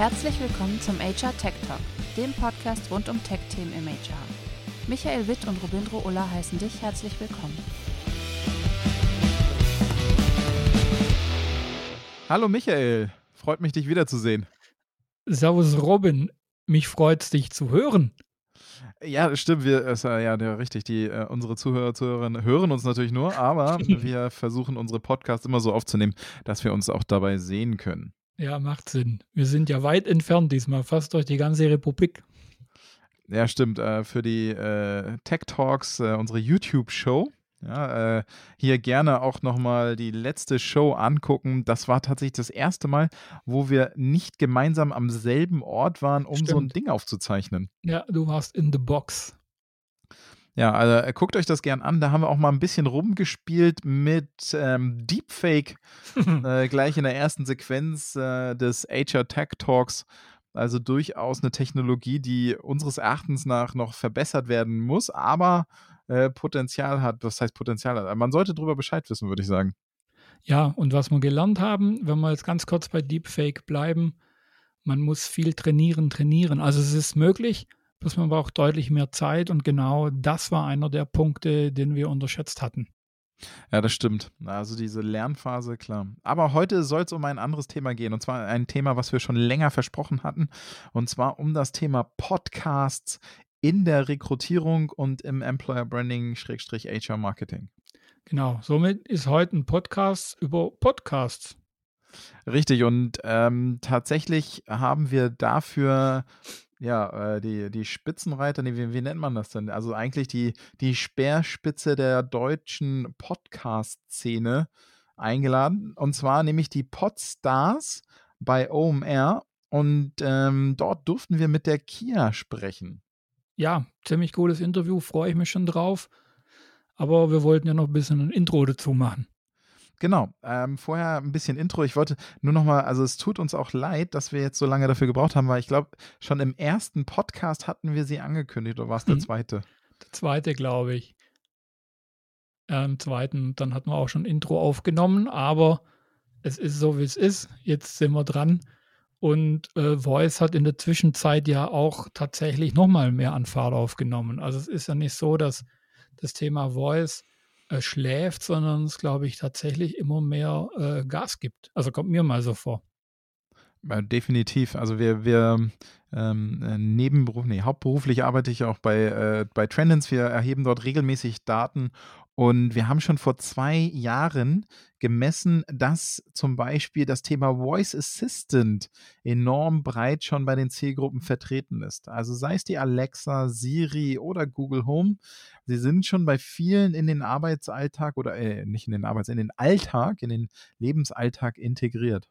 Herzlich willkommen zum HR Tech Talk, dem Podcast rund um Tech-Themen im HR. Michael Witt und Robindro Ulla heißen dich herzlich willkommen. Hallo Michael, freut mich, dich wiederzusehen. Servus Robin, mich freut dich zu hören. Ja, stimmt, wir, ist ja, ja richtig, die, äh, unsere Zuhörer, Zuhörerinnen hören uns natürlich nur, aber wir versuchen unsere Podcasts immer so aufzunehmen, dass wir uns auch dabei sehen können. Ja, macht Sinn. Wir sind ja weit entfernt diesmal, fast durch die ganze Republik. Ja, stimmt. Äh, für die äh, Tech Talks, äh, unsere YouTube-Show, ja, äh, hier gerne auch nochmal die letzte Show angucken. Das war tatsächlich das erste Mal, wo wir nicht gemeinsam am selben Ort waren, um Stimmt. so ein Ding aufzuzeichnen. Ja, du warst in the box. Ja, also äh, guckt euch das gern an. Da haben wir auch mal ein bisschen rumgespielt mit ähm, Deepfake äh, gleich in der ersten Sequenz äh, des HR Tech Talks. Also durchaus eine Technologie, die unseres Erachtens nach noch verbessert werden muss, aber äh, Potenzial hat. Was heißt Potenzial hat? Man sollte darüber Bescheid wissen, würde ich sagen. Ja, und was wir gelernt haben, wenn wir jetzt ganz kurz bei Deepfake bleiben, man muss viel trainieren, trainieren. Also es ist möglich, bloß man braucht deutlich mehr Zeit und genau das war einer der Punkte, den wir unterschätzt hatten. Ja, das stimmt. Also diese Lernphase, klar. Aber heute soll es um ein anderes Thema gehen. Und zwar ein Thema, was wir schon länger versprochen hatten. Und zwar um das Thema Podcasts in der Rekrutierung und im Employer Branding HR Marketing. Genau, somit ist heute ein Podcast über Podcasts. Richtig, und ähm, tatsächlich haben wir dafür ja, äh, die, die Spitzenreiter, nee, wie, wie, nennt man das denn? Also eigentlich die, die Speerspitze der deutschen Podcast-Szene eingeladen. Und zwar nämlich die Podstars bei OMR. Und ähm, dort durften wir mit der Kia sprechen ja, ziemlich cooles Interview, freue ich mich schon drauf. Aber wir wollten ja noch ein bisschen ein Intro dazu machen. Genau. Ähm, vorher ein bisschen Intro. Ich wollte nur noch mal, also es tut uns auch leid, dass wir jetzt so lange dafür gebraucht haben, weil ich glaube, schon im ersten Podcast hatten wir sie angekündigt, oder war es der hm. zweite? Der zweite, glaube ich. Äh, Im zweiten, dann hatten wir auch schon Intro aufgenommen, aber es ist so, wie es ist. Jetzt sind wir dran. Und äh, Voice hat in der Zwischenzeit ja auch tatsächlich nochmal mehr an Fahrt aufgenommen. Also es ist ja nicht so, dass das Thema Voice äh, schläft, sondern es, glaube ich, tatsächlich immer mehr äh, Gas gibt. Also kommt mir mal so vor. Ja, definitiv. Also wir, wir ähm, äh, nebenberuf, nee, hauptberuflich arbeite ich auch bei, äh, bei Trendens. Wir erheben dort regelmäßig Daten und wir haben schon vor zwei Jahren gemessen, dass zum Beispiel das Thema Voice Assistant enorm breit schon bei den Zielgruppen vertreten ist. Also sei es die Alexa, Siri oder Google Home, sie sind schon bei vielen in den Arbeitsalltag oder äh, nicht in den Arbeits, in den Alltag, in den Lebensalltag integriert.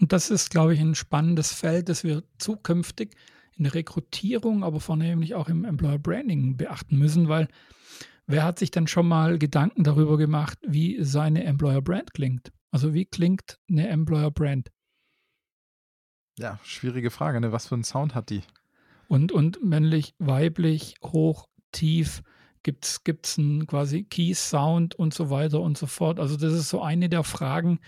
Und das ist, glaube ich, ein spannendes Feld, das wir zukünftig in der Rekrutierung, aber vornehmlich auch im Employer Branding beachten müssen, weil Wer hat sich dann schon mal Gedanken darüber gemacht, wie seine Employer Brand klingt? Also wie klingt eine Employer Brand? Ja, schwierige Frage. Ne? Was für einen Sound hat die? Und, und männlich, weiblich, hoch, tief, gibt es einen quasi Key-Sound und so weiter und so fort. Also das ist so eine der Fragen,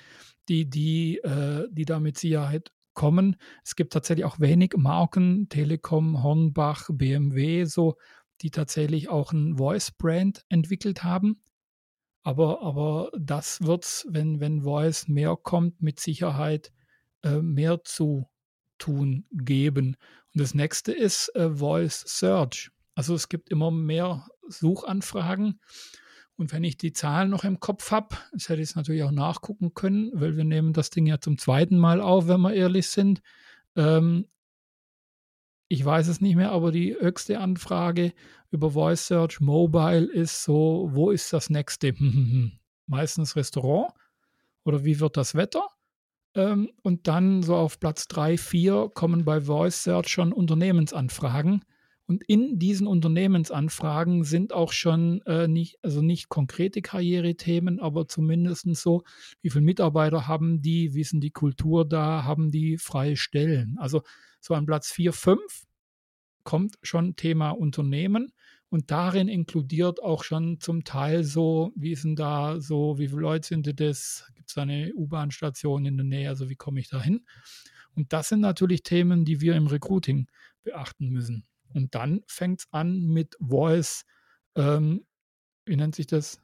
die, die, äh, die da mit Sicherheit kommen. Es gibt tatsächlich auch wenig Marken, Telekom, Hornbach, BMW, so die tatsächlich auch ein Voice-Brand entwickelt haben. Aber, aber das wird es, wenn, wenn Voice mehr kommt, mit Sicherheit äh, mehr zu tun geben. Und das nächste ist äh, Voice Search. Also es gibt immer mehr Suchanfragen. Und wenn ich die Zahlen noch im Kopf habe, das hätte ich es natürlich auch nachgucken können, weil wir nehmen das Ding ja zum zweiten Mal auf, wenn wir ehrlich sind. Ähm, ich weiß es nicht mehr, aber die höchste Anfrage über Voice Search Mobile ist so, wo ist das nächste? Meistens Restaurant oder wie wird das Wetter? Ähm, und dann so auf Platz 3, 4 kommen bei Voice Search schon Unternehmensanfragen. Und in diesen Unternehmensanfragen sind auch schon äh, nicht, also nicht konkrete Karrierethemen, aber zumindest so, wie viele Mitarbeiter haben die, wie sind die Kultur da, haben die freie Stellen. Also so an Platz 4, 5 kommt schon Thema Unternehmen und darin inkludiert auch schon zum Teil so, wie ist denn da so, wie viele Leute sind das? Gibt es da eine U-Bahn-Station in der Nähe? Also wie komme ich da hin? Und das sind natürlich Themen, die wir im Recruiting beachten müssen. Und dann fängt es an mit Voice, ähm, wie nennt sich das?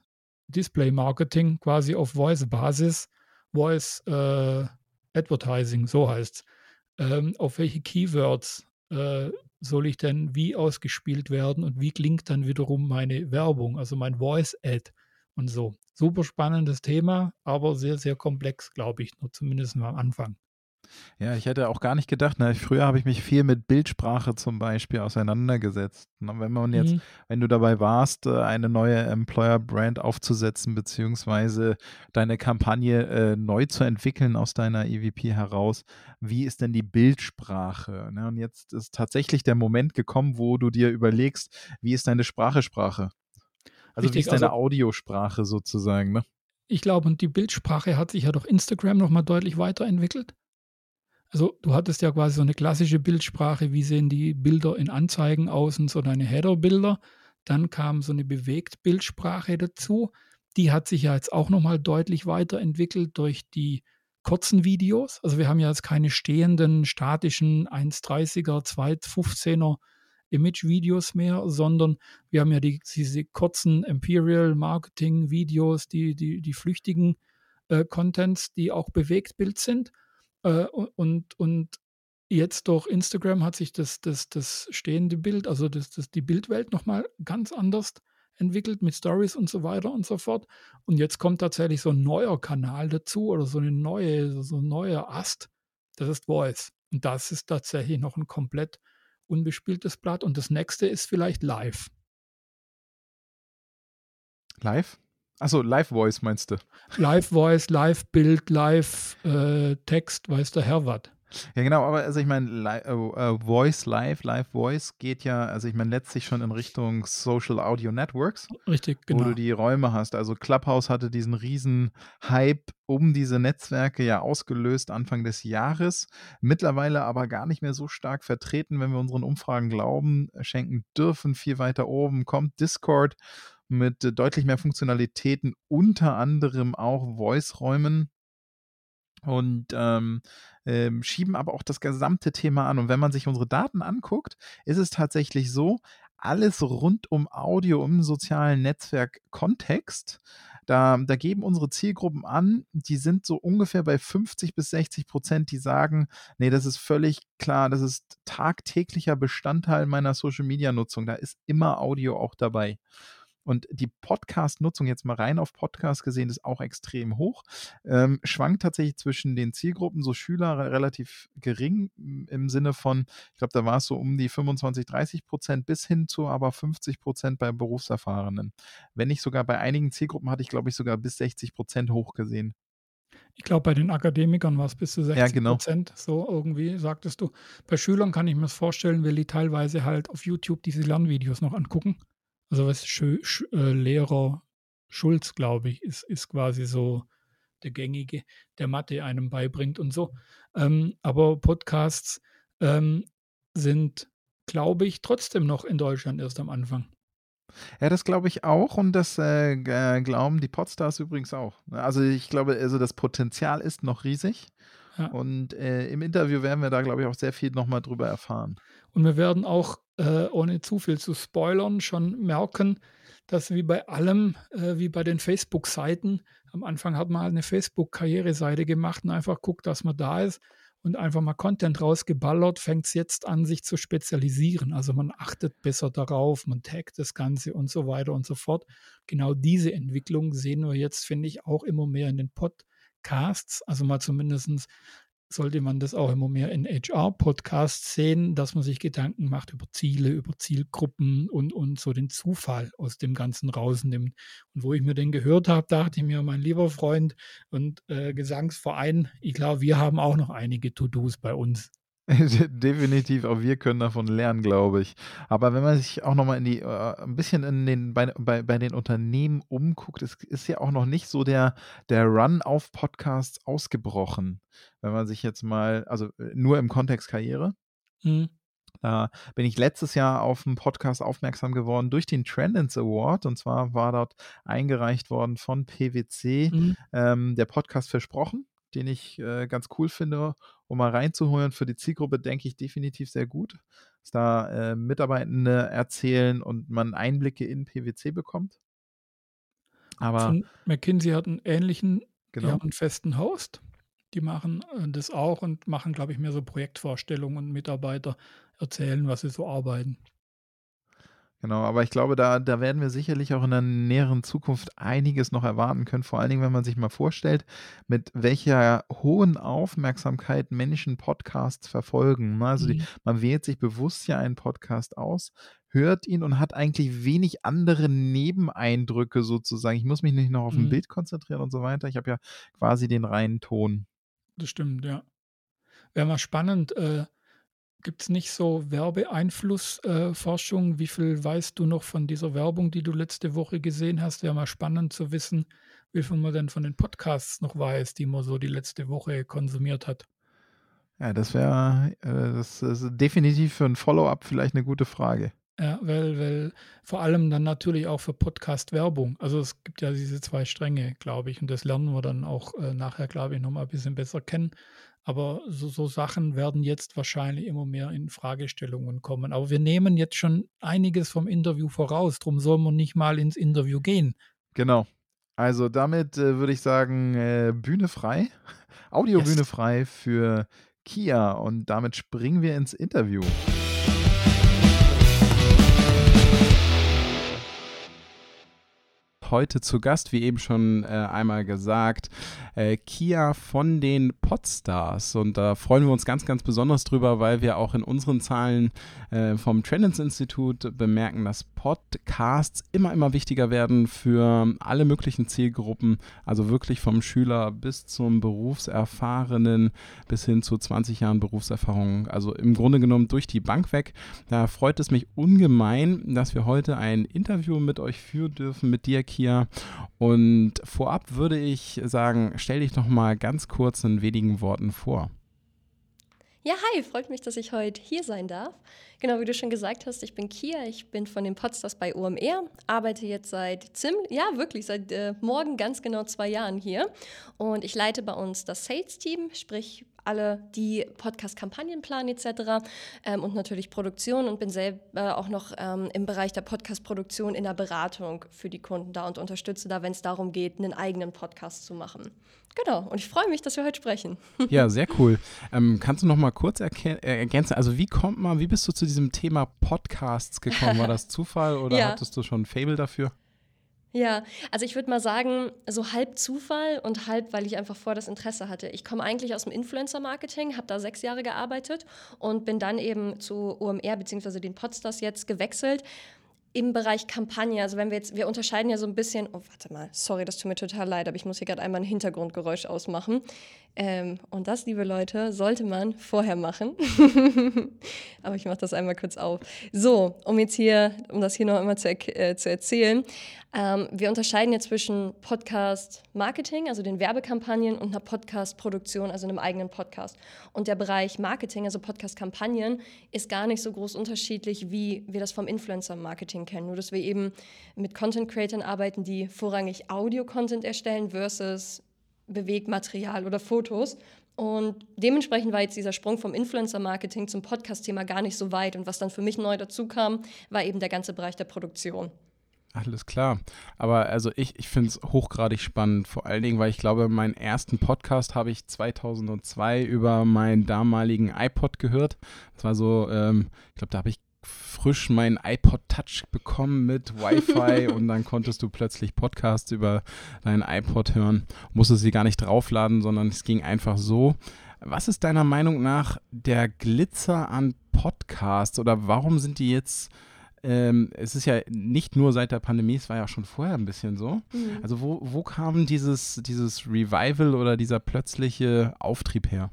Display Marketing, quasi auf Voice-Basis. Voice äh, Advertising, so heißt es. Ähm, auf welche Keywords äh, soll ich denn wie ausgespielt werden und wie klingt dann wiederum meine Werbung, also mein Voice-Ad und so. Super spannendes Thema, aber sehr, sehr komplex, glaube ich, nur zumindest am Anfang. Ja, ich hätte auch gar nicht gedacht, ne? früher habe ich mich viel mit Bildsprache zum Beispiel auseinandergesetzt. Und ne? wenn man jetzt, mhm. wenn du dabei warst, äh, eine neue Employer-Brand aufzusetzen, beziehungsweise deine Kampagne äh, neu zu entwickeln aus deiner EVP heraus, wie ist denn die Bildsprache? Ne? Und jetzt ist tatsächlich der Moment gekommen, wo du dir überlegst, wie ist deine Sprache-Sprache? Also Richtig, wie ist deine also, Audiosprache sozusagen, ne? Ich glaube, und die Bildsprache hat sich ja durch Instagram nochmal deutlich weiterentwickelt. Also du hattest ja quasi so eine klassische Bildsprache, wie sehen die Bilder in Anzeigen aus und so deine Header-Bilder. Dann kam so eine Bewegt-Bildsprache dazu. Die hat sich ja jetzt auch nochmal deutlich weiterentwickelt durch die kurzen Videos. Also wir haben ja jetzt keine stehenden, statischen 1,30er, 2,15er Image-Videos mehr, sondern wir haben ja die, diese kurzen Imperial Marketing-Videos, die, die, die flüchtigen äh, Contents, die auch Bewegtbild sind. Äh, und, und jetzt durch Instagram hat sich das, das, das stehende Bild, also das, das, die Bildwelt nochmal ganz anders entwickelt mit Stories und so weiter und so fort. Und jetzt kommt tatsächlich so ein neuer Kanal dazu oder so eine neue, so ein neuer Ast. Das ist Voice. Und das ist tatsächlich noch ein komplett unbespieltes Blatt. Und das nächste ist vielleicht live. Live? Achso, Live-Voice meinst du? Live-Voice, Live-Bild, Live-Text, äh, weiß der Herr was. Ja, genau, aber also ich meine, äh, uh, Voice Live, Live Voice geht ja, also ich meine, letztlich schon in Richtung Social Audio Networks. Richtig, genau. Wo du die Räume hast. Also Clubhouse hatte diesen riesen Hype um diese Netzwerke ja ausgelöst Anfang des Jahres. Mittlerweile aber gar nicht mehr so stark vertreten, wenn wir unseren Umfragen glauben, schenken dürfen. Viel weiter oben kommt Discord mit äh, deutlich mehr Funktionalitäten, unter anderem auch Voice-Räumen und ähm, ähm, schieben aber auch das gesamte Thema an. Und wenn man sich unsere Daten anguckt, ist es tatsächlich so, alles rund um Audio im sozialen Netzwerk Kontext. Da, da geben unsere Zielgruppen an, die sind so ungefähr bei 50 bis 60 Prozent, die sagen, nee, das ist völlig klar, das ist tagtäglicher Bestandteil meiner Social-Media-Nutzung. Da ist immer Audio auch dabei. Und die Podcast-Nutzung, jetzt mal rein auf Podcast gesehen, ist auch extrem hoch. Ähm, schwankt tatsächlich zwischen den Zielgruppen, so Schüler relativ gering im Sinne von, ich glaube, da war es so um die 25, 30 Prozent bis hin zu aber 50 Prozent bei Berufserfahrenen. Wenn nicht sogar bei einigen Zielgruppen hatte ich, glaube ich, sogar bis 60 Prozent hochgesehen. Ich glaube, bei den Akademikern war es bis zu 60 ja, genau. Prozent, so irgendwie, sagtest du. Bei Schülern kann ich mir das vorstellen, weil die teilweise halt auf YouTube diese Lernvideos noch angucken. Also was Sch Sch äh, Lehrer Schulz, glaube ich, ist, ist quasi so der gängige, der Mathe einem beibringt und so. Ähm, aber Podcasts ähm, sind, glaube ich, trotzdem noch in Deutschland erst am Anfang. Ja, das glaube ich auch und das äh, äh glauben die Podstars übrigens auch. Also ich glaube, also das Potenzial ist noch riesig. Ja. Und äh, im Interview werden wir da, glaube ich, auch sehr viel nochmal drüber erfahren. Und wir werden auch, äh, ohne zu viel zu spoilern, schon merken, dass wie bei allem, äh, wie bei den Facebook-Seiten, am Anfang hat man halt eine Facebook-Karriereseite gemacht und einfach guckt, dass man da ist und einfach mal Content rausgeballert, fängt es jetzt an, sich zu spezialisieren. Also man achtet besser darauf, man taggt das Ganze und so weiter und so fort. Genau diese Entwicklung sehen wir jetzt, finde ich, auch immer mehr in den Podcasts. Also mal zumindest sollte man das auch immer mehr in HR-Podcasts sehen, dass man sich Gedanken macht über Ziele, über Zielgruppen und, und so den Zufall aus dem Ganzen rausnimmt. Und wo ich mir den gehört habe, dachte ich mir, mein lieber Freund und äh, Gesangsverein, ich glaube, wir haben auch noch einige To-Dos bei uns. Definitiv, auch wir können davon lernen, glaube ich. Aber wenn man sich auch nochmal in die, äh, ein bisschen in den, bei, bei, bei den Unternehmen umguckt, es ist ja auch noch nicht so der, der Run auf Podcasts ausgebrochen. Wenn man sich jetzt mal, also äh, nur im Kontext Karriere. Mhm. Da bin ich letztes Jahr auf einen Podcast aufmerksam geworden durch den Trendance Award. Und zwar war dort eingereicht worden von PwC mhm. ähm, der Podcast Versprochen den ich äh, ganz cool finde, um mal reinzuholen. Für die Zielgruppe denke ich definitiv sehr gut, dass da äh, Mitarbeitende erzählen und man Einblicke in PwC bekommt. Aber Von McKinsey hat einen ähnlichen, genau. die haben einen festen Host. Die machen äh, das auch und machen, glaube ich, mehr so Projektvorstellungen und Mitarbeiter erzählen, was sie so arbeiten. Genau, aber ich glaube, da, da werden wir sicherlich auch in der näheren Zukunft einiges noch erwarten können. Vor allen Dingen, wenn man sich mal vorstellt, mit welcher hohen Aufmerksamkeit Menschen Podcasts verfolgen. Ne? Also die, mhm. man wählt sich bewusst ja einen Podcast aus, hört ihn und hat eigentlich wenig andere Nebeneindrücke sozusagen. Ich muss mich nicht noch auf ein mhm. Bild konzentrieren und so weiter. Ich habe ja quasi den reinen Ton. Das stimmt, ja. Wäre mal spannend, äh, Gibt es nicht so Werbeeinflussforschung? Äh, Wie viel weißt du noch von dieser Werbung, die du letzte Woche gesehen hast? Wäre mal spannend zu wissen, wie viel man denn von den Podcasts noch weiß, die man so die letzte Woche konsumiert hat. Ja, das wäre äh, das ist definitiv für ein Follow-up vielleicht eine gute Frage. Ja, weil, weil vor allem dann natürlich auch für Podcast-Werbung. Also es gibt ja diese zwei Stränge, glaube ich, und das lernen wir dann auch äh, nachher, glaube ich, nochmal ein bisschen besser kennen. Aber so, so Sachen werden jetzt wahrscheinlich immer mehr in Fragestellungen kommen. Aber wir nehmen jetzt schon einiges vom Interview voraus. Darum soll man nicht mal ins Interview gehen. Genau. Also damit äh, würde ich sagen, äh, Bühne frei, Audiobühne yes. frei für Kia. Und damit springen wir ins Interview. Heute zu Gast, wie eben schon äh, einmal gesagt, äh, Kia von den Podstars. Und da freuen wir uns ganz, ganz besonders drüber, weil wir auch in unseren Zahlen äh, vom Trendens Institut bemerken, dass Podcasts immer, immer wichtiger werden für alle möglichen Zielgruppen. Also wirklich vom Schüler bis zum Berufserfahrenen bis hin zu 20 Jahren Berufserfahrung. Also im Grunde genommen durch die Bank weg. Da freut es mich ungemein, dass wir heute ein Interview mit euch führen dürfen, mit dir, Kia hier. Und vorab würde ich sagen, stell dich noch mal ganz kurz in wenigen Worten vor. Ja, hi, freut mich, dass ich heute hier sein darf. Genau, wie du schon gesagt hast, ich bin Kia, ich bin von den Podstars bei OMR, arbeite jetzt seit ziemlich, ja wirklich, seit äh, morgen ganz genau zwei Jahren hier und ich leite bei uns das Sales-Team, sprich alle, die Podcast-Kampagnen planen etc. Ähm, und natürlich Produktion und bin selber auch noch ähm, im Bereich der Podcast-Produktion in der Beratung für die Kunden da und unterstütze da, wenn es darum geht, einen eigenen Podcast zu machen. Genau, und ich freue mich, dass wir heute sprechen. Ja, sehr cool. Ähm, kannst du noch mal kurz äh, ergänzen, also wie kommt man, wie bist du zu diesem Thema Podcasts gekommen? War das Zufall oder ja. hattest du schon ein Fable dafür? Ja, also ich würde mal sagen, so halb Zufall und halb, weil ich einfach vor das Interesse hatte. Ich komme eigentlich aus dem Influencer-Marketing, habe da sechs Jahre gearbeitet und bin dann eben zu OMR bzw. den Podstars jetzt gewechselt im Bereich Kampagne. Also wenn wir jetzt, wir unterscheiden ja so ein bisschen, oh warte mal, sorry, das tut mir total leid, aber ich muss hier gerade einmal ein Hintergrundgeräusch ausmachen. Ähm, und das, liebe Leute, sollte man vorher machen. aber ich mache das einmal kurz auf. So, um jetzt hier, um das hier noch einmal zu, äh, zu erzählen. Ähm, wir unterscheiden jetzt zwischen Podcast-Marketing, also den Werbekampagnen, und einer Podcast-Produktion, also einem eigenen Podcast. Und der Bereich Marketing, also Podcast-Kampagnen, ist gar nicht so groß unterschiedlich, wie wir das vom Influencer-Marketing kennen. Nur, dass wir eben mit Content-Creatern arbeiten, die vorrangig Audio-Content erstellen versus Bewegmaterial oder Fotos. Und dementsprechend war jetzt dieser Sprung vom Influencer-Marketing zum Podcast-Thema gar nicht so weit. Und was dann für mich neu dazu kam, war eben der ganze Bereich der Produktion. Alles klar. Aber also ich, ich finde es hochgradig spannend, vor allen Dingen, weil ich glaube, meinen ersten Podcast habe ich 2002 über meinen damaligen iPod gehört. Das war so, ähm, ich glaube, da habe ich frisch meinen iPod Touch bekommen mit Wi-Fi und dann konntest du plötzlich Podcasts über deinen iPod hören. Musstest sie gar nicht draufladen, sondern es ging einfach so. Was ist deiner Meinung nach der Glitzer an Podcasts oder warum sind die jetzt ähm, es ist ja nicht nur seit der Pandemie, es war ja schon vorher ein bisschen so. Mhm. Also wo, wo kam dieses, dieses Revival oder dieser plötzliche Auftrieb her?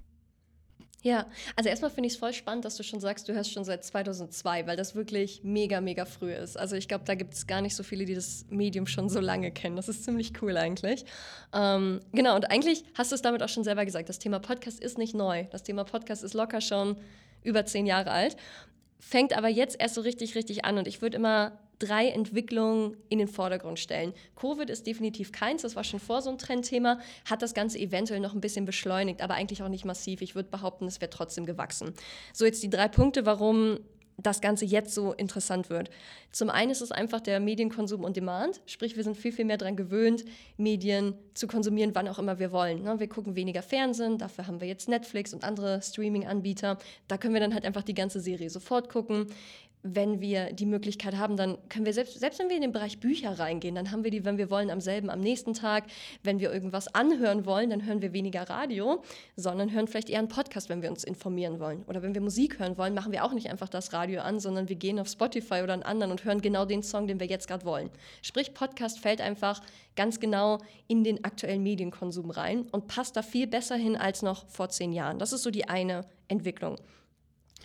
Ja, also erstmal finde ich es voll spannend, dass du schon sagst, du hörst schon seit 2002, weil das wirklich mega, mega früh ist. Also ich glaube, da gibt es gar nicht so viele, die das Medium schon so lange kennen. Das ist ziemlich cool eigentlich. Ähm, genau, und eigentlich hast du es damit auch schon selber gesagt, das Thema Podcast ist nicht neu. Das Thema Podcast ist locker schon über zehn Jahre alt. fängt aber jetzt erst so richtig, richtig an. Und ich würde immer drei Entwicklungen in den Vordergrund stellen. Covid ist definitiv keins, das war schon vor so ein Trendthema, hat das Ganze eventuell noch ein bisschen beschleunigt, aber eigentlich auch nicht massiv. Ich würde behaupten, es wäre trotzdem gewachsen. So, jetzt die drei Punkte, warum das Ganze jetzt so interessant wird. Zum einen ist es einfach der Medienkonsum und Demand, sprich wir sind viel, viel mehr daran gewöhnt, Medien zu konsumieren, wann auch immer wir wollen. Ne? Wir gucken weniger Fernsehen, dafür haben wir jetzt Netflix und andere Streaming-Anbieter. Da können wir dann halt einfach die ganze Serie sofort gucken wenn wir die Möglichkeit haben, dann können wir selbst, selbst wenn wir in den Bereich Bücher reingehen, dann haben wir die, wenn wir wollen, am selben, am nächsten Tag. Wenn wir irgendwas anhören wollen, dann hören wir weniger Radio, sondern hören vielleicht eher einen Podcast, wenn wir uns informieren wollen. Oder wenn wir Musik hören wollen, machen wir auch nicht einfach das Radio an, sondern wir gehen auf Spotify oder einen anderen und hören genau den Song, den wir jetzt gerade wollen. Sprich, Podcast fällt einfach ganz genau in den aktuellen Medienkonsum rein und passt da viel besser hin als noch vor zehn Jahren. Das ist so die eine Entwicklung.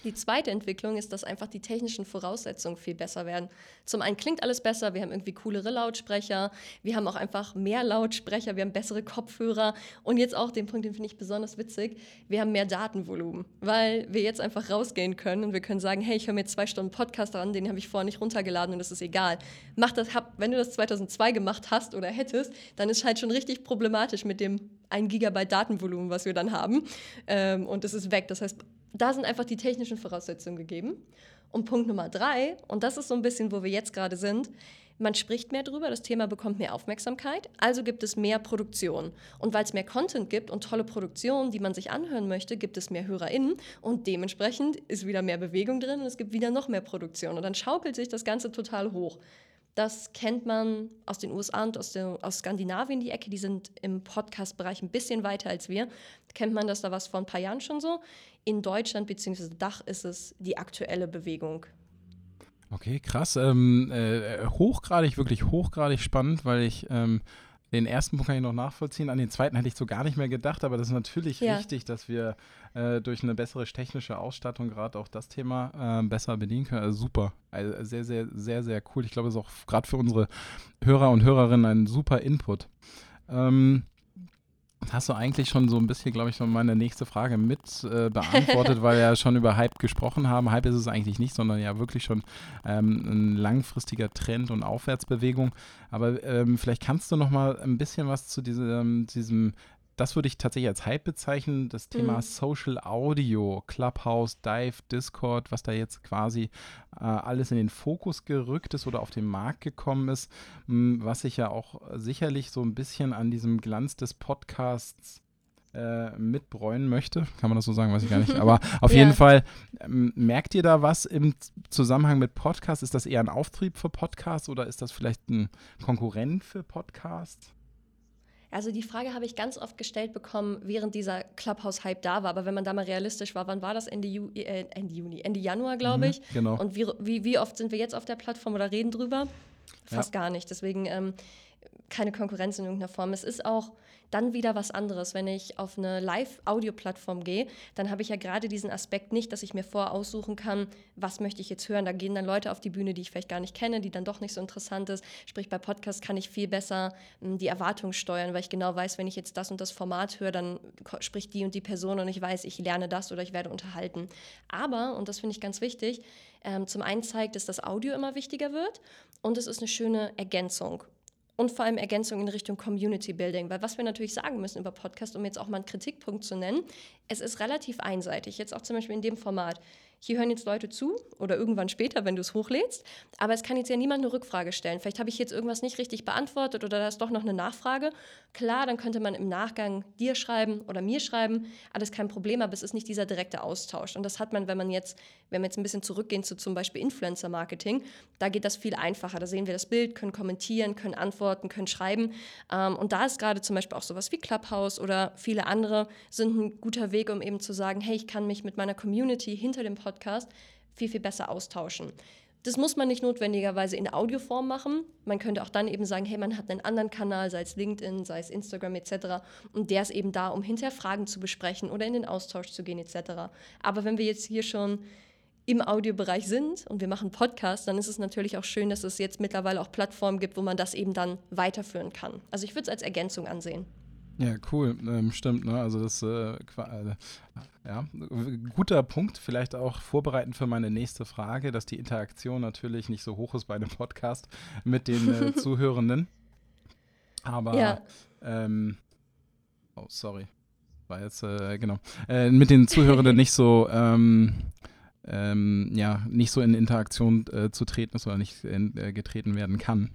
Die zweite Entwicklung ist, dass einfach die technischen Voraussetzungen viel besser werden. Zum einen klingt alles besser, wir haben irgendwie coolere Lautsprecher, wir haben auch einfach mehr Lautsprecher, wir haben bessere Kopfhörer und jetzt auch den Punkt, den finde ich besonders witzig, wir haben mehr Datenvolumen, weil wir jetzt einfach rausgehen können und wir können sagen, hey, ich höre mir zwei Stunden Podcast an, den habe ich vorher nicht runtergeladen und das ist egal. Mach das, hab, wenn du das 2002 gemacht hast oder hättest, dann ist halt schon richtig problematisch mit dem 1 Gigabyte Datenvolumen, was wir dann haben ähm, und es ist weg. Das heißt, da sind einfach die technischen Voraussetzungen gegeben. Und Punkt Nummer drei, und das ist so ein bisschen, wo wir jetzt gerade sind, man spricht mehr drüber, das Thema bekommt mehr Aufmerksamkeit, also gibt es mehr Produktion. Und weil es mehr Content gibt und tolle Produktionen, die man sich anhören möchte, gibt es mehr HörerInnen und dementsprechend ist wieder mehr Bewegung drin und es gibt wieder noch mehr Produktion. Und dann schaukelt sich das Ganze total hoch. Das kennt man aus den USA und aus, der, aus Skandinavien, die Ecke. Die sind im Podcast-Bereich ein bisschen weiter als wir. Kennt man das da was vor ein paar Jahren schon so. In Deutschland bzw. Dach ist es die aktuelle Bewegung. Okay, krass. Ähm, äh, hochgradig, wirklich hochgradig spannend, weil ich ähm, den ersten Punkt kann ich noch nachvollziehen. An den zweiten hätte ich so gar nicht mehr gedacht, aber das ist natürlich ja. richtig, dass wir äh, durch eine bessere technische Ausstattung gerade auch das Thema äh, besser bedienen können. Also super. Also sehr, sehr, sehr, sehr cool. Ich glaube, es ist auch gerade für unsere Hörer und Hörerinnen ein super Input. Ähm, hast du eigentlich schon so ein bisschen, glaube ich, schon meine nächste Frage mit äh, beantwortet, weil wir ja schon über Hype gesprochen haben. Hype ist es eigentlich nicht, sondern ja wirklich schon ähm, ein langfristiger Trend und Aufwärtsbewegung. Aber ähm, vielleicht kannst du noch mal ein bisschen was zu diesem, diesem das würde ich tatsächlich als Hype bezeichnen, das Thema mhm. Social Audio, Clubhouse, Dive, Discord, was da jetzt quasi äh, alles in den Fokus gerückt ist oder auf den Markt gekommen ist, mh, hm, was sich ja auch sicherlich so ein bisschen an diesem Glanz des Podcasts äh, mitbräunen möchte. Kann man das so sagen, weiß ich gar nicht. Aber auf ja. jeden Fall, ähm, merkt ihr da was im Zusammenhang mit Podcasts? Ist das eher ein Auftrieb für Podcasts oder ist das vielleicht ein Konkurrent für Podcasts? Also die Frage habe ich ganz oft gestellt bekommen, während dieser Clubhouse-Hype da war. Aber wenn man da mal realistisch war, wann war das? Ende, Ju äh, Ende Juni, Ende Januar, glaube mhm, ich. genau. Und wie, wie, wie oft sind wir jetzt auf der Plattform oder reden drüber? Fast ja. gar nicht. Deswegen ähm, keine Konkurrenz in irgendeiner Form. Es ist auch dann wieder was anderes. Wenn ich auf eine Live-Audio-Plattform gehe, dann habe ich ja gerade diesen Aspekt nicht, dass ich mir voraussuchen kann, was möchte ich jetzt hören. Da gehen dann Leute auf die Bühne, die ich vielleicht gar nicht kenne, die dann doch nicht so interessant ist. Sprich, bei Podcasts kann ich viel besser hm, die Erwartung steuern, weil ich genau weiß, wenn ich jetzt das und das Format höre, dann spricht die und die Person und ich weiß, ich lerne das oder ich werde unterhalten. Aber, und das finde ich ganz wichtig, ähm, zum einen zeigt es, dass Audio immer wichtiger wird und es ist eine schöne Ergänzung und vor allem Ergänzung in Richtung Community Building. Weil was wir natürlich sagen müssen über Podcast, um jetzt auch mal einen Kritikpunkt zu nennen, es ist relativ einseitig. Jetzt auch zum Beispiel in dem Format. Hier hören jetzt Leute zu oder irgendwann später, wenn du es hochlädst. Aber es kann jetzt ja niemand eine Rückfrage stellen. Vielleicht habe ich jetzt irgendwas nicht richtig beantwortet oder da ist doch noch eine Nachfrage. Klar, dann könnte man im Nachgang dir schreiben oder mir schreiben. Alles kein Problem, aber es ist nicht dieser direkte Austausch. Und das hat man, wenn man jetzt, wenn wir jetzt ein bisschen zurückgehen zu zum Beispiel Influencer-Marketing, da geht das viel einfacher. Da sehen wir das Bild, können kommentieren, können antworten, können schreiben. Ähm, und da ist gerade zum Beispiel auch sowas wie Clubhouse oder viele andere sind ein guter Weg, um eben zu sagen, hey, ich kann mich mit meiner Community hinter dem Podcast Podcast viel, viel besser austauschen. Das muss man nicht notwendigerweise in Audioform machen. Man könnte auch dann eben sagen, hey, man hat einen anderen Kanal, sei es LinkedIn, sei es Instagram etc. Und der ist eben da, um hinterher Fragen zu besprechen oder in den Austausch zu gehen etc. Aber wenn wir jetzt hier schon im Audiobereich sind und wir machen Podcasts, dann ist es natürlich auch schön, dass es jetzt mittlerweile auch Plattformen gibt, wo man das eben dann weiterführen kann. Also ich würde es als Ergänzung ansehen. Ja, cool, ähm, stimmt. Ne? Also das, äh, äh, ja, guter Punkt. Vielleicht auch vorbereitend für meine nächste Frage, dass die Interaktion natürlich nicht so hoch ist bei einem Podcast mit den äh, Zuhörenden. Aber, ja. ähm, oh, sorry, war jetzt äh, genau äh, mit den Zuhörenden nicht so. Ähm, ähm, ja, nicht so in Interaktion äh, zu treten ist oder nicht in, äh, getreten werden kann.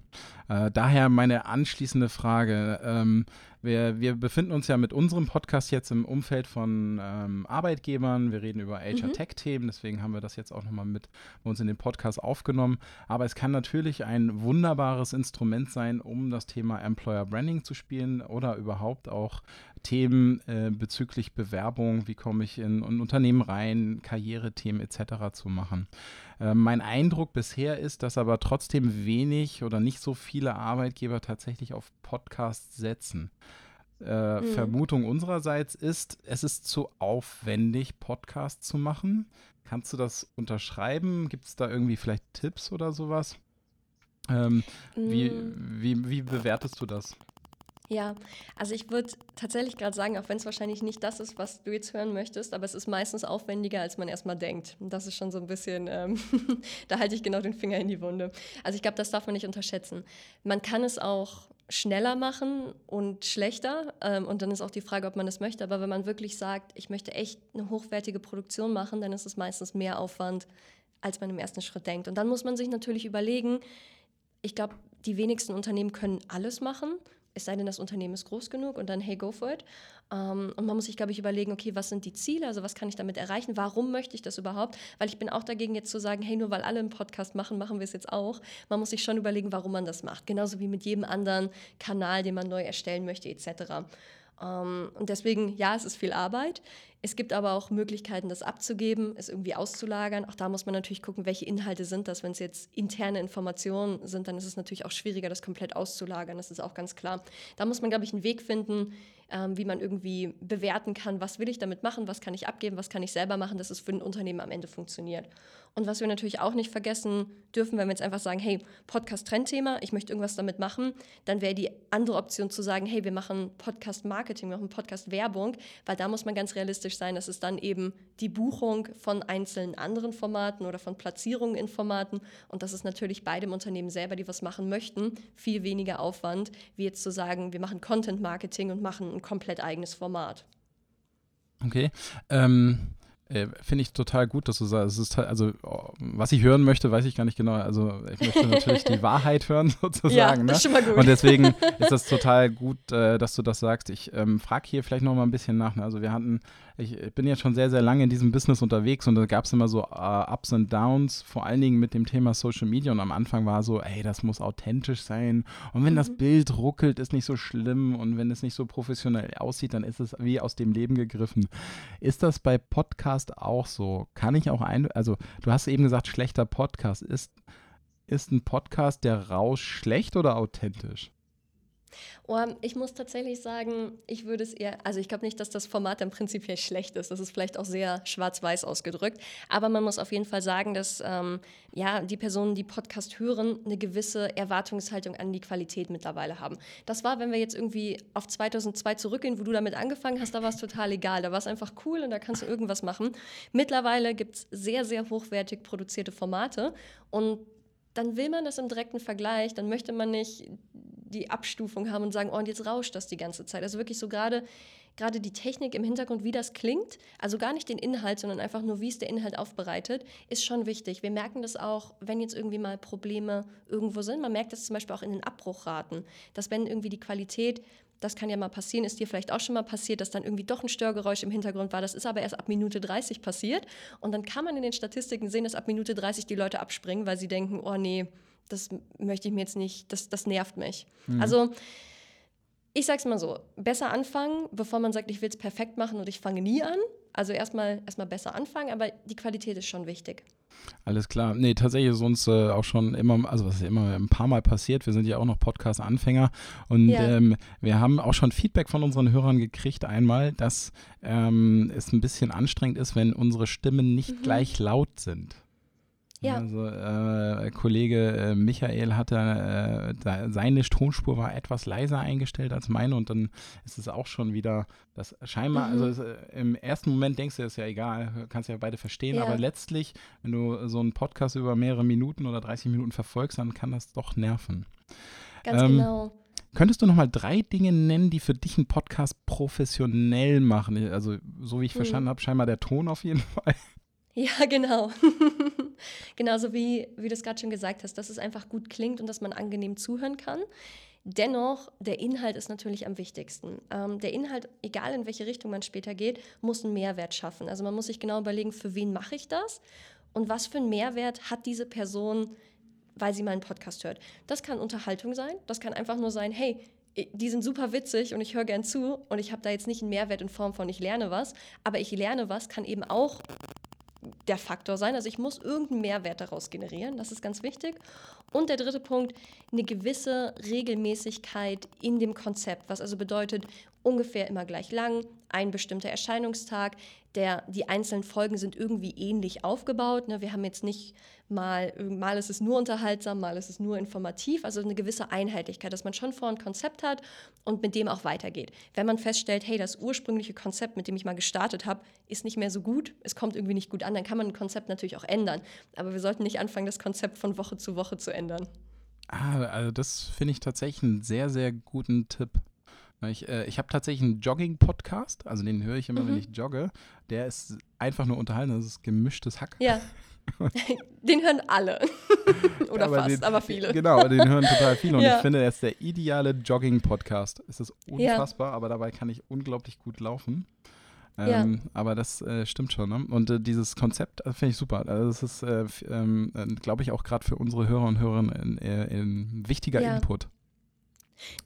Äh, daher meine anschließende Frage. Ähm, wir, wir, befinden uns ja mit unserem Podcast jetzt im Umfeld von ähm, Arbeitgebern. Wir reden über HR-Tech-Themen, mhm. deswegen haben wir das jetzt auch nochmal mit uns in den Podcast aufgenommen. Aber es kann natürlich ein wunderbares Instrument sein, um das Thema Employer Branding zu spielen oder überhaupt auch Themen äh, bezüglich Bewerbung, wie komme ich in ein Unternehmen rein, Karrierethemen etc. zu machen. Äh, mein Eindruck bisher ist, dass aber trotzdem wenig oder nicht so viele Arbeitgeber tatsächlich auf Podcasts setzen. Äh, mhm. Vermutung unsererseits ist, es ist zu aufwendig, Podcasts zu machen. Kannst du das unterschreiben? Gibt es da irgendwie vielleicht Tipps oder sowas? Ähm, mhm. wie, wie, wie bewertest du das? Ja, also ich würde tatsächlich gerade sagen, auch wenn es wahrscheinlich nicht das ist, was du jetzt hören möchtest, aber es ist meistens aufwendiger, als man erstmal denkt. Und das ist schon so ein bisschen, ähm, da halte ich genau den Finger in die Wunde. Also ich glaube, das darf man nicht unterschätzen. Man kann es auch schneller machen und schlechter. Ähm, und dann ist auch die Frage, ob man das möchte. Aber wenn man wirklich sagt, ich möchte echt eine hochwertige Produktion machen, dann ist es meistens mehr Aufwand, als man im ersten Schritt denkt. Und dann muss man sich natürlich überlegen, ich glaube, die wenigsten Unternehmen können alles machen es sei denn, das Unternehmen ist groß genug und dann, hey, go for it. Ähm, und man muss sich, glaube ich, überlegen, okay, was sind die Ziele, also was kann ich damit erreichen, warum möchte ich das überhaupt? Weil ich bin auch dagegen, jetzt zu sagen, hey, nur weil alle einen Podcast machen, machen wir es jetzt auch. Man muss sich schon überlegen, warum man das macht. Genauso wie mit jedem anderen Kanal, den man neu erstellen möchte, etc. Ähm, und deswegen, ja, es ist viel Arbeit. Es gibt aber auch Möglichkeiten, das abzugeben, es irgendwie auszulagern. Auch da muss man natürlich gucken, welche Inhalte sind das. Wenn es jetzt interne Informationen sind, dann ist es natürlich auch schwieriger, das komplett auszulagern. Das ist auch ganz klar. Da muss man, glaube ich, einen Weg finden, ähm, wie man irgendwie bewerten kann, was will ich damit machen, was kann ich abgeben, was kann ich selber machen, dass es für ein Unternehmen am Ende funktioniert. Und was wir natürlich auch nicht vergessen dürfen, wenn wir jetzt einfach sagen, hey, Podcast-Trendthema, ich möchte irgendwas damit machen, dann wäre die andere Option zu sagen, hey, wir machen Podcast-Marketing, wir machen Podcast-Werbung, weil da muss man ganz realistisch sein, dass es dann eben die Buchung von einzelnen anderen Formaten oder von Platzierungen in Formaten und das ist natürlich bei dem Unternehmen selber, die was machen möchten, viel weniger Aufwand, wie jetzt zu sagen, wir machen Content-Marketing und machen ein komplett eigenes Format. Okay. Ähm, äh, Finde ich total gut, dass du sagst, es ist also oh, was ich hören möchte, weiß ich gar nicht genau. Also ich möchte natürlich die Wahrheit hören sozusagen. Ja, das ne? ist schon mal gut. Und deswegen ist das total gut, äh, dass du das sagst. Ich ähm, frage hier vielleicht noch mal ein bisschen nach. Ne? Also wir hatten ich, ich, bin jetzt schon sehr, sehr lange in diesem Business unterwegs und da gab es immer so uh, Ups und Downs, vor allen Dingen mit dem Thema Social Media. Und am Anfang war so, ey, das muss authentisch sein. Und wenn mhm. das Bild ruckelt, ist nicht so schlimm. Und wenn es nicht so professionell aussieht, dann ist es wie aus dem Leben gegriffen. Ist das bei Podcast auch so? Kann ich auch ein, also du hast eben gesagt, schlechter Podcast. Ist, ist ein Podcast der Rausch schlecht oder authentisch? Oh, ich muss tatsächlich sagen, ich würde es eher, also ich glaube nicht, dass das Format dann prinzipiell schlecht ist. Das ist vielleicht auch sehr schwarz-weiß ausgedrückt. Aber man muss auf jeden Fall sagen, dass ähm, ja, die Personen, die Podcast hören, eine gewisse Erwartungshaltung an die Qualität mittlerweile haben. Das war, wenn wir jetzt irgendwie auf 2002 zurückgehen, wo du damit angefangen hast, da war es total egal. Da war es einfach cool und da kannst du irgendwas machen. Mittlerweile gibt es sehr, sehr hochwertig produzierte Formate und dann will man das im direkten Vergleich, dann möchte man nicht die Abstufung haben und sagen, oh, und jetzt rauscht das die ganze Zeit. Also wirklich so gerade gerade die Technik im Hintergrund, wie das klingt, also gar nicht den Inhalt, sondern einfach nur, wie es der Inhalt aufbereitet, ist schon wichtig. Wir merken das auch, wenn jetzt irgendwie mal Probleme irgendwo sind. Man merkt das zum Beispiel auch in den Abbruchraten, dass wenn irgendwie die Qualität das kann ja mal passieren, ist dir vielleicht auch schon mal passiert, dass dann irgendwie doch ein Störgeräusch im Hintergrund war. Das ist aber erst ab Minute 30 passiert. Und dann kann man in den Statistiken sehen, dass ab Minute 30 die Leute abspringen, weil sie denken, oh nee, das möchte ich mir jetzt nicht, das, das nervt mich. Mhm. Also ich sag's mal so, besser anfangen, bevor man sagt, ich will es perfekt machen und ich fange nie an. Also erstmal erstmal besser anfangen, aber die Qualität ist schon wichtig. Alles klar. Nee, tatsächlich ist uns äh, auch schon immer, also was ist immer ein paar Mal passiert. Wir sind ja auch noch Podcast-Anfänger und ja. ähm, wir haben auch schon Feedback von unseren Hörern gekriegt einmal, dass ähm, es ein bisschen anstrengend ist, wenn unsere Stimmen nicht mhm. gleich laut sind. Ja. Also äh, Kollege äh, Michael hatte äh, seine Tonspur war etwas leiser eingestellt als meine und dann ist es auch schon wieder das scheinbar, Mhm. also es, äh, im ersten Moment denkst du, ist ja egal, kannst ja beide verstehen, Ja. aber letztlich, wenn du so einen Podcast über mehrere Minuten oder 30 Minuten verfolgst, dann kann das doch nerven. Ganz Ähm, genau. Könntest du noch mal drei Dinge nennen, die für dich einen Podcast professionell machen? Also so wie ich Mhm. verstanden habe, scheinbar der Ton auf jeden Fall. Ja, genau. Genauso wie, wie du es gerade schon gesagt hast, dass es einfach gut klingt und dass man angenehm zuhören kann. Dennoch, der Inhalt ist natürlich am wichtigsten. Ähm, der Inhalt, egal in welche Richtung man später geht, muss einen Mehrwert schaffen. Also man muss sich genau überlegen, für wen mache ich das und was für einen Mehrwert hat diese Person, weil sie meinen Podcast hört. Das kann Unterhaltung sein, das kann einfach nur sein, hey, die sind super witzig und ich höre gern zu und ich habe da jetzt nicht einen Mehrwert in Form von ich lerne was, aber ich lerne was kann eben auch der Faktor sein. Also ich muss irgendeinen Mehrwert daraus generieren, das ist ganz wichtig. Und der dritte Punkt, eine gewisse Regelmäßigkeit in dem Konzept, was also bedeutet, ungefähr immer gleich lang, ein bestimmter Erscheinungstag, der, die einzelnen Folgen sind irgendwie ähnlich aufgebaut. Ne? Wir haben jetzt nicht mal, mal ist es nur unterhaltsam, mal ist es nur informativ, also eine gewisse Einheitlichkeit, dass man schon vor ein Konzept hat und mit dem auch weitergeht. Wenn man feststellt, hey, das ursprüngliche Konzept, mit dem ich mal gestartet habe, ist nicht mehr so gut, es kommt irgendwie nicht gut an, dann kann man ein Konzept natürlich auch ändern. Aber wir sollten nicht anfangen, das Konzept von Woche zu Woche zu ändern. Ah, also das finde ich tatsächlich einen sehr, sehr guten Tipp. Ich, äh, ich habe tatsächlich einen Jogging-Podcast, also den höre ich immer, Mhm. wenn ich jogge. Der ist einfach nur unterhalten, das ist gemischtes Hack. Ja. Den hören alle. Oder Aber fast, den, aber viele. Genau, den hören total viele. Und Ja. ich finde, er ist der ideale Jogging-Podcast. Es ist unfassbar, aber dabei kann ich unglaublich gut laufen. Ja. Ähm, Aber das äh, stimmt schon. Ne? Und äh, dieses Konzept äh, finde ich super. Also das ist, äh, ähm, äh, glaube ich, auch gerade für unsere Hörer und Hörerinnen ein, äh, ein wichtiger Ja. Input.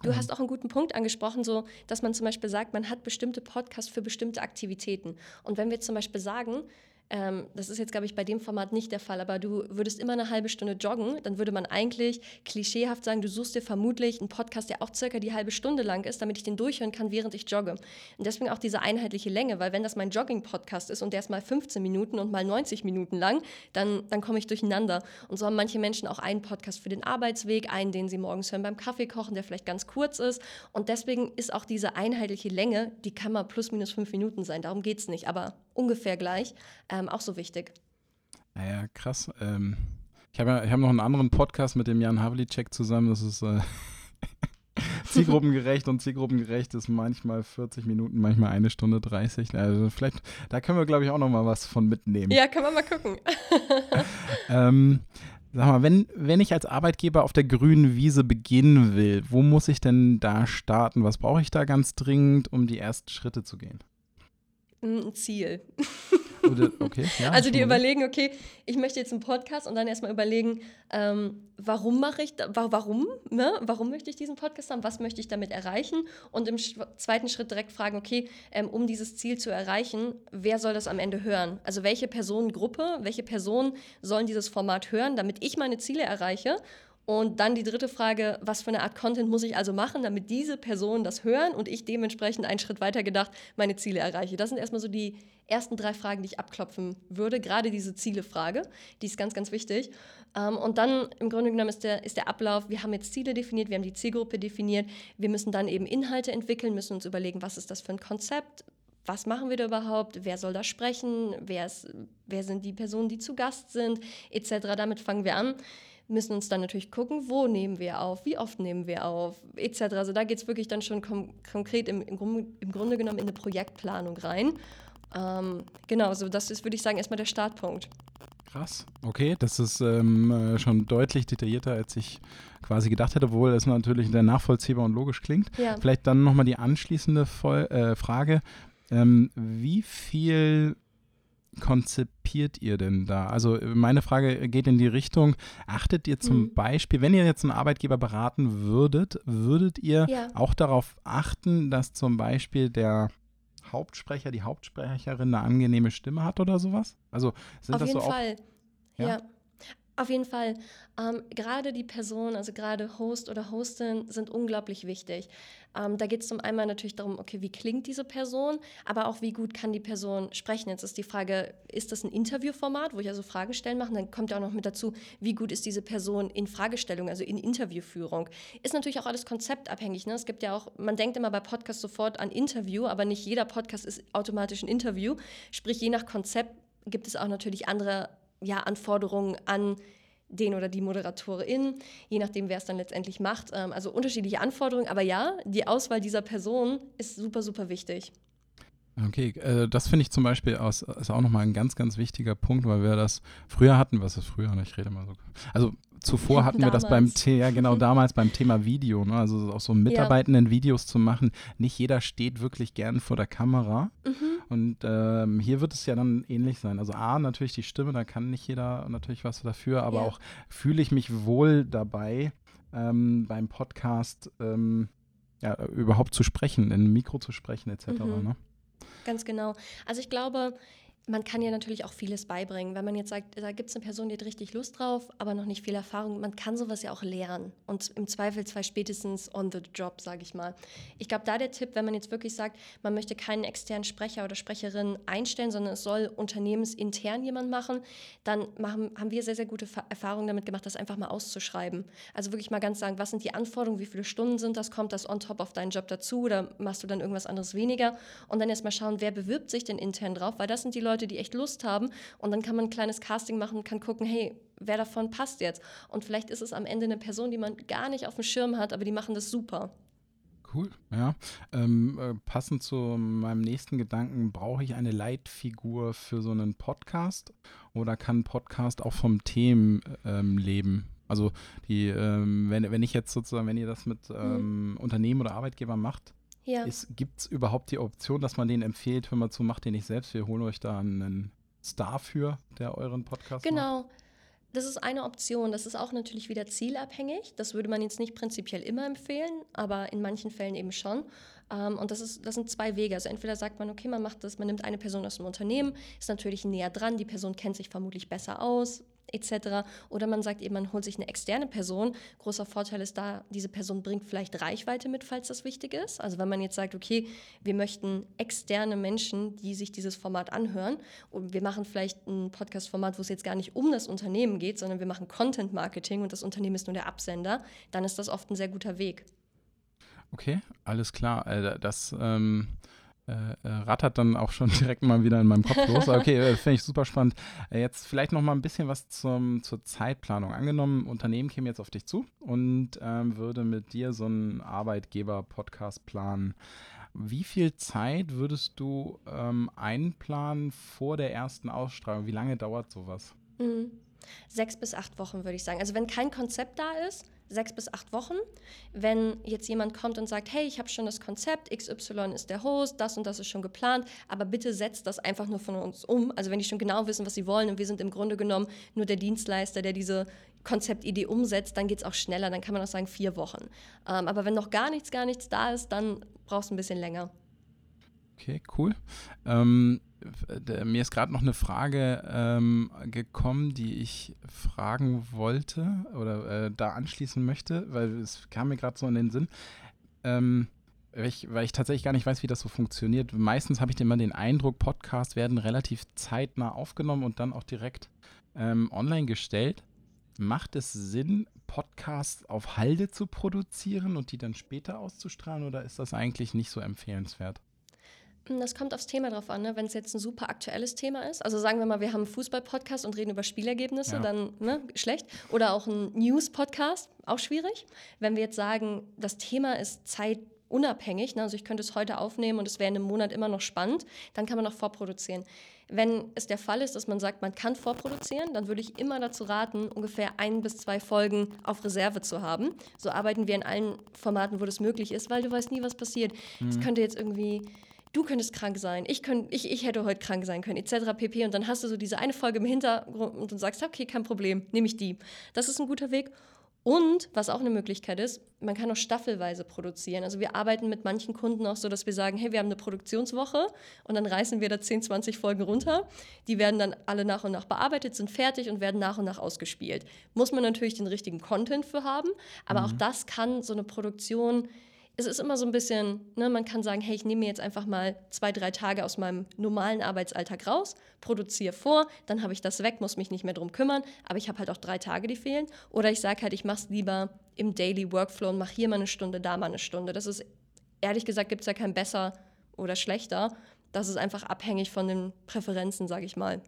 Du Ähm, hast auch einen guten Punkt angesprochen, so dass man zum Beispiel sagt, man hat bestimmte Podcasts für bestimmte Aktivitäten. Und wenn wir zum Beispiel sagen, ähm, das ist jetzt, glaube ich, bei dem Format nicht der Fall, aber du würdest immer eine halbe Stunde joggen, dann würde man eigentlich klischeehaft sagen, du suchst dir vermutlich einen Podcast, der auch circa die halbe Stunde lang ist, damit ich den durchhören kann, während ich jogge. Und deswegen auch diese einheitliche Länge, weil wenn das mein Jogging-Podcast ist und der ist mal 15 Minuten und mal 90 Minuten lang, dann, dann komme ich durcheinander. Und so haben manche Menschen auch einen Podcast für den Arbeitsweg, einen, den sie morgens hören beim Kaffee kochen, der vielleicht ganz kurz ist. Und deswegen ist auch diese einheitliche Länge, die kann mal plus minus fünf Minuten sein, darum geht es nicht, aber ungefähr gleich, ähm, auch so wichtig. Naja, krass. Ähm, ich habe ja, ich hab noch einen anderen Podcast mit dem Jan Havlicek zusammen. Das ist äh, zielgruppengerecht und zielgruppengerecht ist manchmal 40 Minuten, manchmal eine Stunde 30. Also vielleicht, da können wir, glaube ich, auch noch mal was von mitnehmen. Ja, kann man mal gucken. Ähm, sag mal, wenn, wenn ich als Arbeitgeber auf der grünen Wiese beginnen will, wo muss ich denn da starten? Was brauche ich da ganz dringend, um die ersten Schritte zu gehen? Ein Ziel. Oder, okay, ja, also die überlegen, okay, ich möchte jetzt einen Podcast und dann erstmal überlegen, ähm, warum mache ich, da, wa- warum, ne? warum möchte ich diesen Podcast haben, was möchte ich damit erreichen und im zweiten Schritt direkt fragen, okay, ähm, um dieses Ziel zu erreichen, wer soll das am Ende hören? Also welche Personengruppe, welche Personen sollen dieses Format hören, damit ich meine Ziele erreiche? Und dann die dritte Frage, was für eine Art Content muss ich also machen, damit diese Personen das hören und ich dementsprechend einen Schritt weiter gedacht meine Ziele erreiche. Das sind erstmal so die ersten drei Fragen, die ich abklopfen würde. Gerade diese Zielefrage, die ist ganz, ganz wichtig. Ähm, und dann im Grunde genommen ist der, ist der Ablauf, wir haben jetzt Ziele definiert, wir haben die Zielgruppe definiert, wir müssen dann eben Inhalte entwickeln, müssen uns überlegen, was ist das für ein Konzept, was machen wir da überhaupt, wer soll da sprechen, wer, ist, wer sind die Personen, die zu Gast sind, etc. Damit fangen wir an müssen uns dann natürlich gucken, wo nehmen wir auf, wie oft nehmen wir auf, etc. Also da geht es wirklich dann schon konkret im, im, Grunde, im Grunde genommen in eine Projektplanung rein. Ähm, genau, also das ist, würde ich sagen, erstmal der Startpunkt. Krass. Okay, das ist ähm, äh, schon deutlich detaillierter, als ich quasi gedacht hätte, obwohl das natürlich sehr nachvollziehbar und logisch klingt. Ja. Vielleicht dann nochmal die anschließende Voll äh, Frage. Ähm, wie viel konzipiert ihr denn da? Also meine Frage geht in die Richtung, achtet ihr zum Mhm. Beispiel, wenn ihr jetzt einen Arbeitgeber beraten würdet, würdet ihr Ja. auch darauf achten, dass zum Beispiel der Hauptsprecher, die Hauptsprecherin eine angenehme Stimme hat oder sowas? Also sind Auf das jeden so auch Fall. Ja? Ja. Auf jeden Fall. Ähm, gerade die Person, also gerade Host oder Hostin, sind unglaublich wichtig. Ähm, da geht es zum einen natürlich darum, okay, wie klingt diese Person, aber auch wie gut kann die Person sprechen. Jetzt ist die Frage, ist das ein Interviewformat, wo ich also Fragen stellen mache? Dann kommt ja auch noch mit dazu, wie gut ist diese Person in Fragestellung, also in Interviewführung. Ist natürlich auch alles konzeptabhängig. Ne? Es gibt ja auch, man denkt immer bei Podcasts sofort an Interview, aber nicht jeder Podcast ist automatisch ein Interview. Sprich, je nach Konzept gibt es auch natürlich andere ja, Anforderungen an den oder die Moderatorin, je nachdem, wer es dann letztendlich macht. Ähm, also unterschiedliche Anforderungen, aber ja, die Auswahl dieser Person ist super, super wichtig. Okay, äh, das finde ich zum Beispiel aus, ist auch nochmal ein ganz, ganz wichtiger Punkt, weil wir das früher hatten, was ist früher, ich rede mal so. Also zuvor hatten wir das beim Thema, ja genau damals beim Thema Video, ne? also auch so Mitarbeitenden ja. Videos zu machen. Nicht jeder steht wirklich gern vor der Kamera. Mhm. Und ähm, hier wird es ja dann ähnlich sein. Also A, natürlich die Stimme, da kann nicht jeder natürlich was dafür, aber ja. auch fühle ich mich wohl dabei, ähm, beim Podcast ähm, ja, überhaupt zu sprechen, in ein Mikro zu sprechen, etc. Mhm. Ne? Ganz genau. Also ich glaube, man kann ja natürlich auch vieles beibringen. Wenn man jetzt sagt, da gibt es eine Person, die hat richtig Lust drauf, aber noch nicht viel Erfahrung, man kann sowas ja auch lernen. Und im Zweifelsfall spätestens on the job, sage ich mal. Ich glaube, da der Tipp, wenn man jetzt wirklich sagt, man möchte keinen externen Sprecher oder Sprecherin einstellen, sondern es soll unternehmensintern jemand machen, dann machen, haben wir sehr, sehr gute Erfahrungen damit gemacht, das einfach mal auszuschreiben. Also wirklich mal ganz sagen, was sind die Anforderungen, wie viele Stunden sind das, kommt das on top auf deinen Job dazu oder machst du dann irgendwas anderes weniger? Und dann erst mal schauen, wer bewirbt sich denn intern drauf, weil das sind die Leute, Leute, die echt Lust haben. Und dann kann man ein kleines Casting machen und kann gucken, hey, wer davon passt jetzt? Und vielleicht ist es am Ende eine Person, die man gar nicht auf dem Schirm hat, aber die machen das super. Cool, ja. Ähm, äh, passend zu meinem nächsten Gedanken, brauche ich eine Leitfigur für so einen Podcast oder kann ein Podcast auch vom Themen ähm, leben? Also die, ähm, wenn, wenn ich jetzt sozusagen, wenn ihr das mit mhm. Ähm, Unternehmen oder Arbeitgebern macht, ja. Gibt es überhaupt die Option, dass man den empfiehlt, wenn man zu macht den nicht selbst? Wir holen euch da einen Star für, der euren Podcast Genau. Macht. Das ist eine Option. Das ist auch natürlich wieder zielabhängig. Das würde man jetzt nicht prinzipiell immer empfehlen, aber in manchen Fällen eben schon. Ähm, und das, ist, das sind zwei Wege. Also entweder sagt man, okay, man macht das, man nimmt eine Person aus dem Unternehmen, ist natürlich näher dran, die Person kennt sich vermutlich besser aus, etc. Oder man sagt eben, man holt sich eine externe Person. Großer Vorteil ist da, diese Person bringt vielleicht Reichweite mit, falls das wichtig ist. Also wenn man jetzt sagt, okay, wir möchten externe Menschen, die sich dieses Format anhören und wir machen vielleicht ein Podcast-Format, wo es jetzt gar nicht um das Unternehmen geht, sondern wir machen Content-Marketing und das Unternehmen ist nur der Absender, dann ist das oft ein sehr guter Weg. Okay, alles klar. Äh, das ähm, äh, äh, rattert dann auch schon direkt mal wieder in meinem Kopf los. Okay, äh, finde ich super spannend. Äh, jetzt vielleicht noch mal ein bisschen was zum, zur Zeitplanung. Angenommen, Unternehmen käme jetzt auf dich zu und ähm, würde mit dir so einen Arbeitgeber-Podcast planen. Wie viel Zeit würdest du ähm, einplanen vor der ersten Ausstrahlung? Wie lange dauert sowas? Mhm. Sechs bis acht Wochen, würde ich sagen. Also wenn kein Konzept da ist, sechs bis acht Wochen. Wenn jetzt jemand kommt und sagt, hey, ich habe schon das Konzept, XY ist der Host, das und das ist schon geplant, aber bitte setzt das einfach nur von uns um. Also wenn die schon genau wissen, was sie wollen und wir sind im Grunde genommen nur der Dienstleister, der diese Konzeptidee umsetzt, dann geht es auch schneller, dann kann man auch sagen vier Wochen. Ähm, aber wenn noch gar nichts, gar nichts da ist, dann brauchst du ein bisschen länger. Okay, cool. Ähm, mir ist gerade noch eine Frage ähm, gekommen, die ich fragen wollte oder äh, da anschließen möchte, weil es kam mir gerade so in den Sinn. Ähm, weil ich, weil ich, tatsächlich gar nicht weiß, wie das so funktioniert. Meistens habe ich immer den Eindruck, Podcasts werden relativ zeitnah aufgenommen und dann auch direkt ähm, online gestellt. Macht es Sinn, Podcasts auf Halde zu produzieren und die dann später auszustrahlen oder ist das eigentlich nicht so empfehlenswert? Das kommt aufs Thema drauf an, ne? wenn es jetzt ein super aktuelles Thema ist. Also sagen wir mal, wir haben einen Fußball-Podcast und reden über Spielergebnisse, ja. dann ne, schlecht. Oder auch ein News-Podcast, auch schwierig. Wenn wir jetzt sagen, das Thema ist zeitunabhängig, ne? also ich könnte es heute aufnehmen und es wäre in einem Monat immer noch spannend, dann kann man noch vorproduzieren. Wenn es der Fall ist, dass man sagt, man kann vorproduzieren, dann würde ich immer dazu raten, ungefähr ein bis zwei Folgen auf Reserve zu haben. So arbeiten wir in allen Formaten, wo das möglich ist, weil du weißt nie, was passiert. Es mhm. könnte jetzt irgendwie du könntest krank sein, ich, könnt, ich, ich hätte heute krank sein können, etc. pp. Und dann hast du so diese eine Folge im Hintergrund und sagst, okay, kein Problem, nehme ich die. Das ist ein guter Weg. Und was auch eine Möglichkeit ist, man kann auch staffelweise produzieren. Also wir arbeiten mit manchen Kunden auch so, dass wir sagen, hey, wir haben eine Produktionswoche und dann reißen wir da 10, 20 Folgen runter. Die werden dann alle nach und nach bearbeitet, sind fertig und werden nach und nach ausgespielt. Muss man natürlich den richtigen Content für haben, aber mhm. auch das kann so eine Produktion es ist immer so ein bisschen, ne, man kann sagen, hey, ich nehme mir jetzt einfach mal zwei, drei Tage aus meinem normalen Arbeitsalltag raus, produziere vor, dann habe ich das weg, muss mich nicht mehr drum kümmern, aber ich habe halt auch drei Tage, die fehlen. Oder ich sage halt, ich mache es lieber im Daily Workflow und mache hier mal eine Stunde, da mal eine Stunde. Das ist, ehrlich gesagt, gibt es ja kein besser oder schlechter. Das ist einfach abhängig von den Präferenzen, sage ich mal.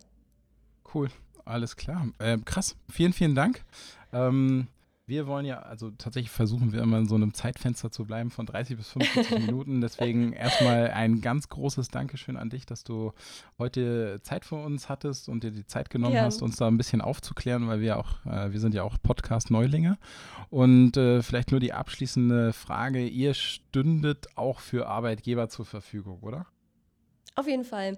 Cool, alles klar. Äh, krass, vielen, vielen Dank. Ähm, wir wollen ja, also tatsächlich versuchen wir immer in so einem Zeitfenster zu bleiben von 30 bis 45 Minuten. Deswegen erstmal ein ganz großes Dankeschön an dich, dass du heute Zeit für uns hattest und dir die Zeit genommen ja. hast, uns da ein bisschen aufzuklären, weil wir auch, äh, wir sind ja auch Podcast-Neulinge. Und äh, vielleicht nur die abschließende Frage: Ihr stündet auch für Arbeitgeber zur Verfügung, oder? Auf jeden Fall.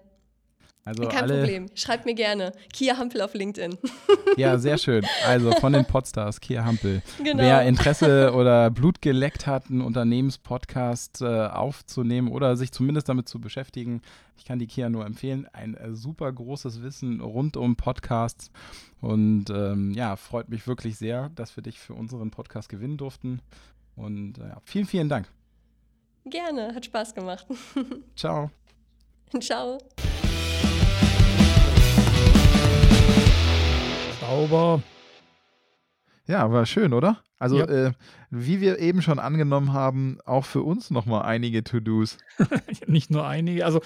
Also Kein alle, Problem. Schreibt mir gerne. Kia Hampel auf LinkedIn. Ja, sehr schön. Also von den Podstars, Kia Hampel. Genau. Wer Interesse oder Blut geleckt hat, einen Unternehmenspodcast äh, aufzunehmen oder sich zumindest damit zu beschäftigen, ich kann die Kia nur empfehlen. Ein äh, super großes Wissen rund um Podcasts. Und ähm, ja, freut mich wirklich sehr, dass wir dich für unseren Podcast gewinnen durften. Und äh, vielen, vielen Dank. Gerne, hat Spaß gemacht. Ciao. Ciao. Sauber. Ja, war schön, oder? Also, ja. äh, wie wir eben schon angenommen haben, auch für uns nochmal einige To-Dos. Nicht nur einige, also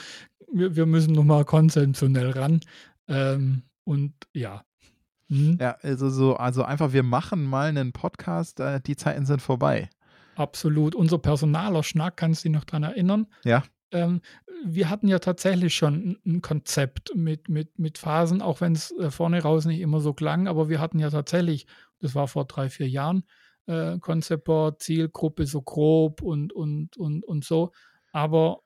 wir, wir müssen nochmal konzeptionell ran. Ähm, und ja. Hm. Ja, also so, also einfach, wir machen mal einen Podcast, äh, die Zeiten sind vorbei. Absolut. Unser personaler Schnack, kannst du dich noch dran erinnern? Ja. Ähm, wir hatten ja tatsächlich schon ein Konzept mit, mit, mit Phasen, auch wenn es äh, vorne raus nicht immer so klang, aber wir hatten ja tatsächlich, das war vor drei, vier Jahren, äh, Konzeptboard, Zielgruppe so grob und, und, und, und so. Aber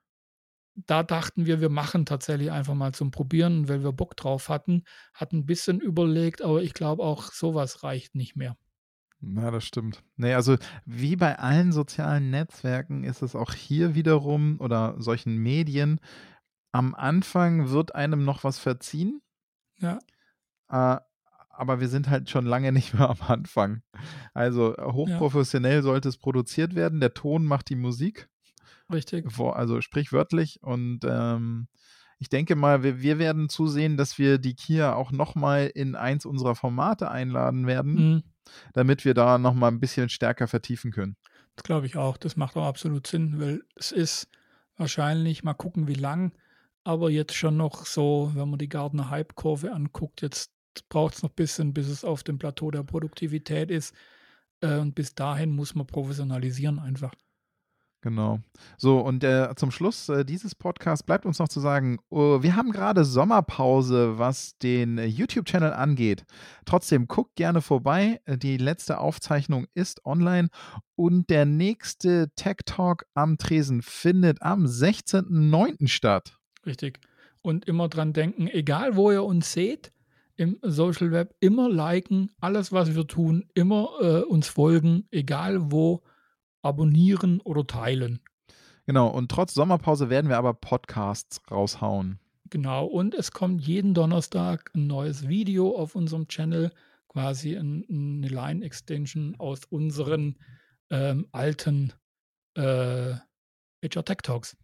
da dachten wir, wir machen tatsächlich einfach mal zum Probieren, weil wir Bock drauf hatten, hatten ein bisschen überlegt, aber ich glaube auch sowas reicht nicht mehr. Na, das stimmt. Nee, also wie bei allen sozialen Netzwerken ist es auch hier wiederum oder solchen Medien, am Anfang wird einem noch was verziehen. Ja. Äh, aber wir sind halt schon lange nicht mehr am Anfang. Also hochprofessionell ja. sollte es produziert werden. Der Ton macht die Musik. Richtig. Also sprichwörtlich. Und ähm, ich denke mal, wir, wir, werden zusehen, dass wir die Kia auch nochmal in eins unserer Formate einladen werden. Mhm damit wir da nochmal ein bisschen stärker vertiefen können. Das glaube ich auch. Das macht auch absolut Sinn, weil es ist wahrscheinlich, mal gucken, wie lang, aber jetzt schon noch so, wenn man die Gardner Hype-Kurve anguckt, jetzt braucht es noch ein bisschen, bis es auf dem Plateau der Produktivität ist. Äh, und bis dahin muss man professionalisieren einfach. Genau. So, und äh, zum Schluss äh, dieses Podcasts bleibt uns noch zu sagen, uh, wir haben gerade Sommerpause, was den äh, YouTube-Channel angeht. Trotzdem guckt gerne vorbei. Äh, die letzte Aufzeichnung ist online und der nächste Tech Talk am Tresen findet am 16.09. statt. Richtig. Und immer dran denken, egal wo ihr uns seht, im Social Web, immer liken, alles, was wir tun, immer äh, uns folgen, egal wo abonnieren oder teilen. Genau, und trotz Sommerpause werden wir aber Podcasts raushauen. Genau, und es kommt jeden Donnerstag ein neues Video auf unserem Channel, quasi ein, eine Line-Extension aus unseren ähm, alten äh, HR Tech Talks.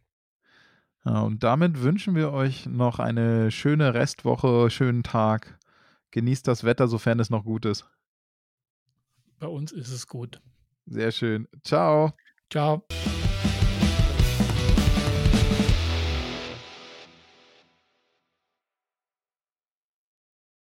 Ja, und damit wünschen wir euch noch eine schöne Restwoche, schönen Tag. Genießt das Wetter, sofern es noch gut ist. Bei uns ist es gut. Sehr schön. Ciao. Ciao.